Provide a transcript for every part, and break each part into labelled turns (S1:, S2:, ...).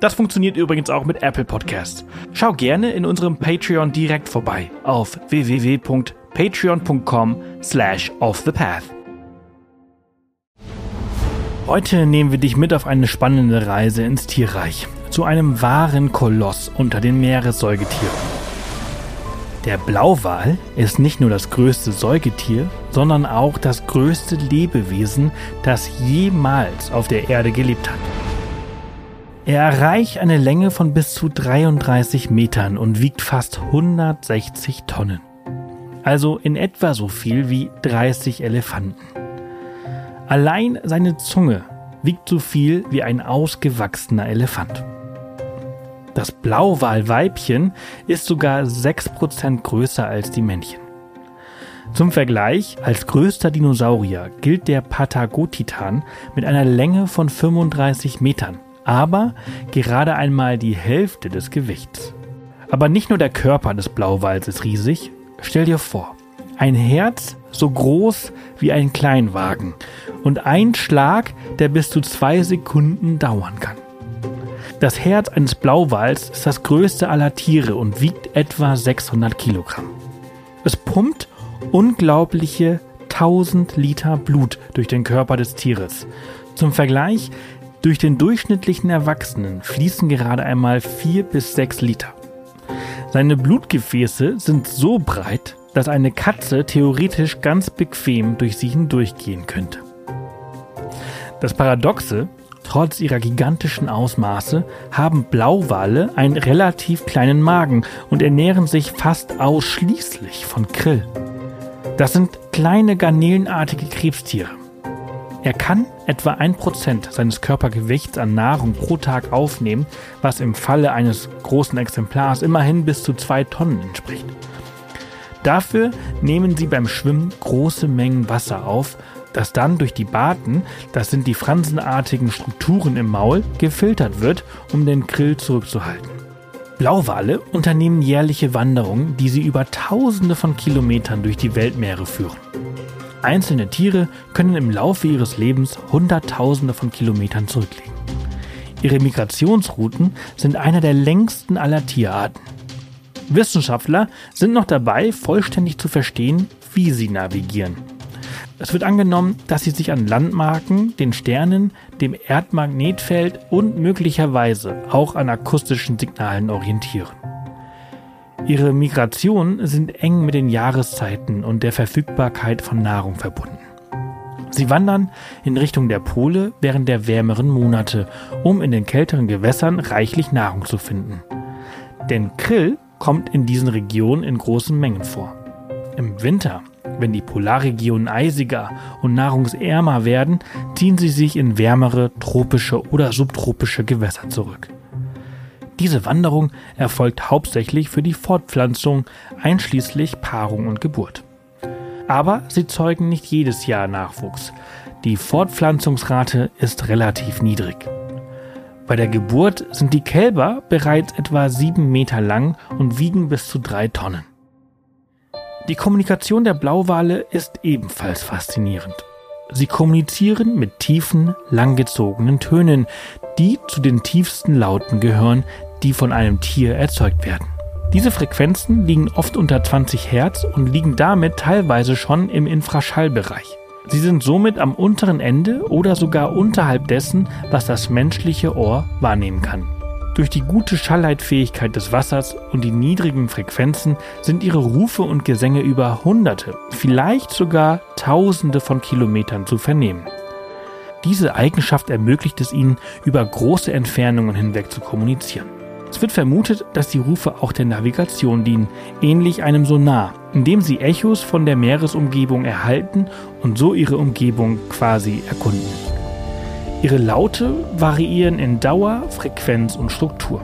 S1: Das funktioniert übrigens auch mit Apple Podcasts. Schau gerne in unserem Patreon direkt vorbei auf www.patreon.com slash offthepath. Heute nehmen wir dich mit auf eine spannende Reise ins Tierreich, zu einem wahren Koloss unter den Meeressäugetieren. Der Blauwal ist nicht nur das größte Säugetier, sondern auch das größte Lebewesen, das jemals auf der Erde gelebt hat. Er erreicht eine Länge von bis zu 33 Metern und wiegt fast 160 Tonnen. Also in etwa so viel wie 30 Elefanten. Allein seine Zunge wiegt so viel wie ein ausgewachsener Elefant. Das Blauwalweibchen ist sogar 6% größer als die Männchen. Zum Vergleich, als größter Dinosaurier gilt der Patagotitan mit einer Länge von 35 Metern, aber gerade einmal die Hälfte des Gewichts. Aber nicht nur der Körper des Blauwals ist riesig, stell dir vor, ein Herz so groß wie ein Kleinwagen und ein Schlag, der bis zu zwei Sekunden dauern kann. Das Herz eines Blauwals ist das größte aller Tiere und wiegt etwa 600 Kilogramm. Es pumpt unglaubliche 1000 Liter Blut durch den Körper des Tieres. Zum Vergleich, durch den durchschnittlichen Erwachsenen fließen gerade einmal 4 bis 6 Liter. Seine Blutgefäße sind so breit, dass eine Katze theoretisch ganz bequem durch sie hindurchgehen könnte. Das Paradoxe, Trotz ihrer gigantischen Ausmaße haben Blauwale einen relativ kleinen Magen und ernähren sich fast ausschließlich von Krill. Das sind kleine garnelenartige Krebstiere. Er kann etwa ein Prozent seines Körpergewichts an Nahrung pro Tag aufnehmen, was im Falle eines großen Exemplars immerhin bis zu zwei Tonnen entspricht. Dafür nehmen sie beim Schwimmen große Mengen Wasser auf das dann durch die Baten, das sind die fransenartigen Strukturen im Maul, gefiltert wird, um den Krill zurückzuhalten. Blauwale unternehmen jährliche Wanderungen, die sie über Tausende von Kilometern durch die Weltmeere führen. Einzelne Tiere können im Laufe ihres Lebens Hunderttausende von Kilometern zurücklegen. Ihre Migrationsrouten sind einer der längsten aller Tierarten. Wissenschaftler sind noch dabei, vollständig zu verstehen, wie sie navigieren. Es wird angenommen, dass sie sich an Landmarken, den Sternen, dem Erdmagnetfeld und möglicherweise auch an akustischen Signalen orientieren. Ihre Migrationen sind eng mit den Jahreszeiten und der Verfügbarkeit von Nahrung verbunden. Sie wandern in Richtung der Pole während der wärmeren Monate, um in den kälteren Gewässern reichlich Nahrung zu finden. Denn Krill kommt in diesen Regionen in großen Mengen vor. Im Winter wenn die Polarregionen eisiger und nahrungsärmer werden, ziehen sie sich in wärmere tropische oder subtropische Gewässer zurück. Diese Wanderung erfolgt hauptsächlich für die Fortpflanzung, einschließlich Paarung und Geburt. Aber sie zeugen nicht jedes Jahr Nachwuchs. Die Fortpflanzungsrate ist relativ niedrig. Bei der Geburt sind die Kälber bereits etwa sieben Meter lang und wiegen bis zu drei Tonnen. Die Kommunikation der Blauwale ist ebenfalls faszinierend. Sie kommunizieren mit tiefen, langgezogenen Tönen, die zu den tiefsten Lauten gehören, die von einem Tier erzeugt werden. Diese Frequenzen liegen oft unter 20 Hertz und liegen damit teilweise schon im Infraschallbereich. Sie sind somit am unteren Ende oder sogar unterhalb dessen, was das menschliche Ohr wahrnehmen kann. Durch die gute Schallleitfähigkeit des Wassers und die niedrigen Frequenzen sind ihre Rufe und Gesänge über Hunderte, vielleicht sogar Tausende von Kilometern zu vernehmen. Diese Eigenschaft ermöglicht es ihnen, über große Entfernungen hinweg zu kommunizieren. Es wird vermutet, dass die Rufe auch der Navigation dienen, ähnlich einem Sonar, indem sie Echos von der Meeresumgebung erhalten und so ihre Umgebung quasi erkunden. Ihre Laute variieren in Dauer, Frequenz und Struktur.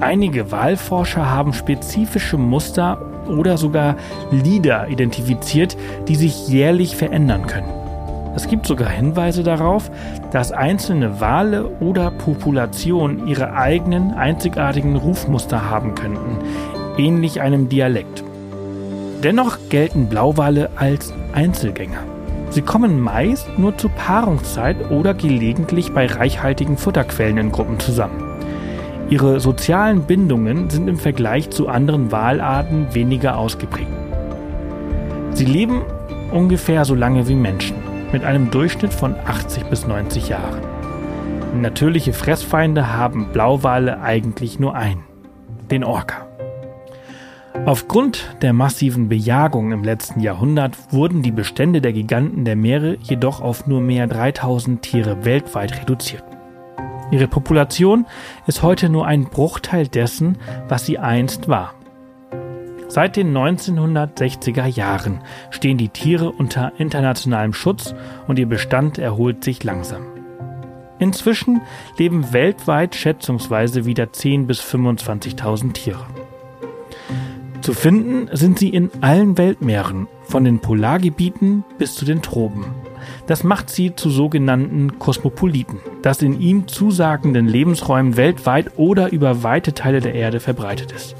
S1: Einige Wahlforscher haben spezifische Muster oder sogar Lieder identifiziert, die sich jährlich verändern können. Es gibt sogar Hinweise darauf, dass einzelne Wale oder Populationen ihre eigenen einzigartigen Rufmuster haben könnten, ähnlich einem Dialekt. Dennoch gelten Blauwale als Einzelgänger. Sie kommen meist nur zur Paarungszeit oder gelegentlich bei reichhaltigen Futterquellen in Gruppen zusammen. Ihre sozialen Bindungen sind im Vergleich zu anderen Walarten weniger ausgeprägt. Sie leben ungefähr so lange wie Menschen, mit einem Durchschnitt von 80 bis 90 Jahren. Natürliche Fressfeinde haben Blauwale eigentlich nur einen, den Orca. Aufgrund der massiven Bejagung im letzten Jahrhundert wurden die Bestände der Giganten der Meere jedoch auf nur mehr 3000 Tiere weltweit reduziert. Ihre Population ist heute nur ein Bruchteil dessen, was sie einst war. Seit den 1960er Jahren stehen die Tiere unter internationalem Schutz und ihr Bestand erholt sich langsam. Inzwischen leben weltweit schätzungsweise wieder 10.000 bis 25.000 Tiere. Zu finden sind sie in allen Weltmeeren, von den Polargebieten bis zu den Tropen. Das macht sie zu sogenannten Kosmopoliten, das in ihm zusagenden Lebensräumen weltweit oder über weite Teile der Erde verbreitet ist.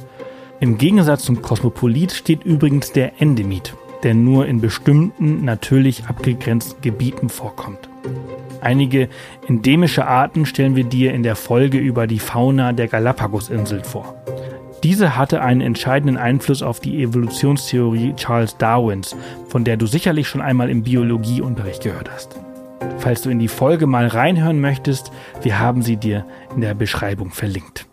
S1: Im Gegensatz zum Kosmopolit steht übrigens der Endemit, der nur in bestimmten natürlich abgegrenzten Gebieten vorkommt. Einige endemische Arten stellen wir dir in der Folge über die Fauna der Galapagosinseln vor. Diese hatte einen entscheidenden Einfluss auf die Evolutionstheorie Charles Darwins, von der du sicherlich schon einmal im Biologieunterricht gehört hast. Falls du in die Folge mal reinhören möchtest, wir haben sie dir in der Beschreibung verlinkt.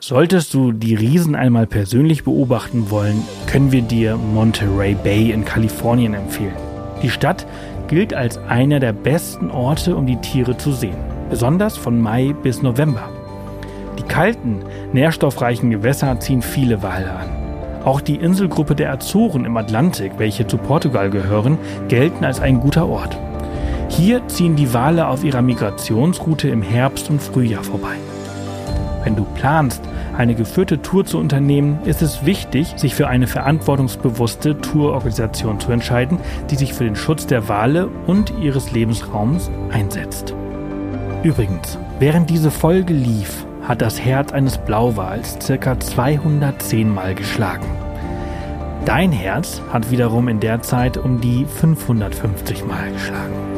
S1: Solltest du die Riesen einmal persönlich beobachten wollen, können wir dir Monterey Bay in Kalifornien empfehlen. Die Stadt gilt als einer der besten Orte, um die Tiere zu sehen, besonders von Mai bis November. Die kalten, nährstoffreichen Gewässer ziehen viele Wale an. Auch die Inselgruppe der Azoren im Atlantik, welche zu Portugal gehören, gelten als ein guter Ort. Hier ziehen die Wale auf ihrer Migrationsroute im Herbst und Frühjahr vorbei. Wenn du planst, eine geführte Tour zu unternehmen, ist es wichtig, sich für eine verantwortungsbewusste Tourorganisation zu entscheiden, die sich für den Schutz der Wale und ihres Lebensraums einsetzt. Übrigens, während diese Folge lief, hat das Herz eines Blauwals ca. 210 Mal geschlagen. Dein Herz hat wiederum in der Zeit um die 550 Mal geschlagen.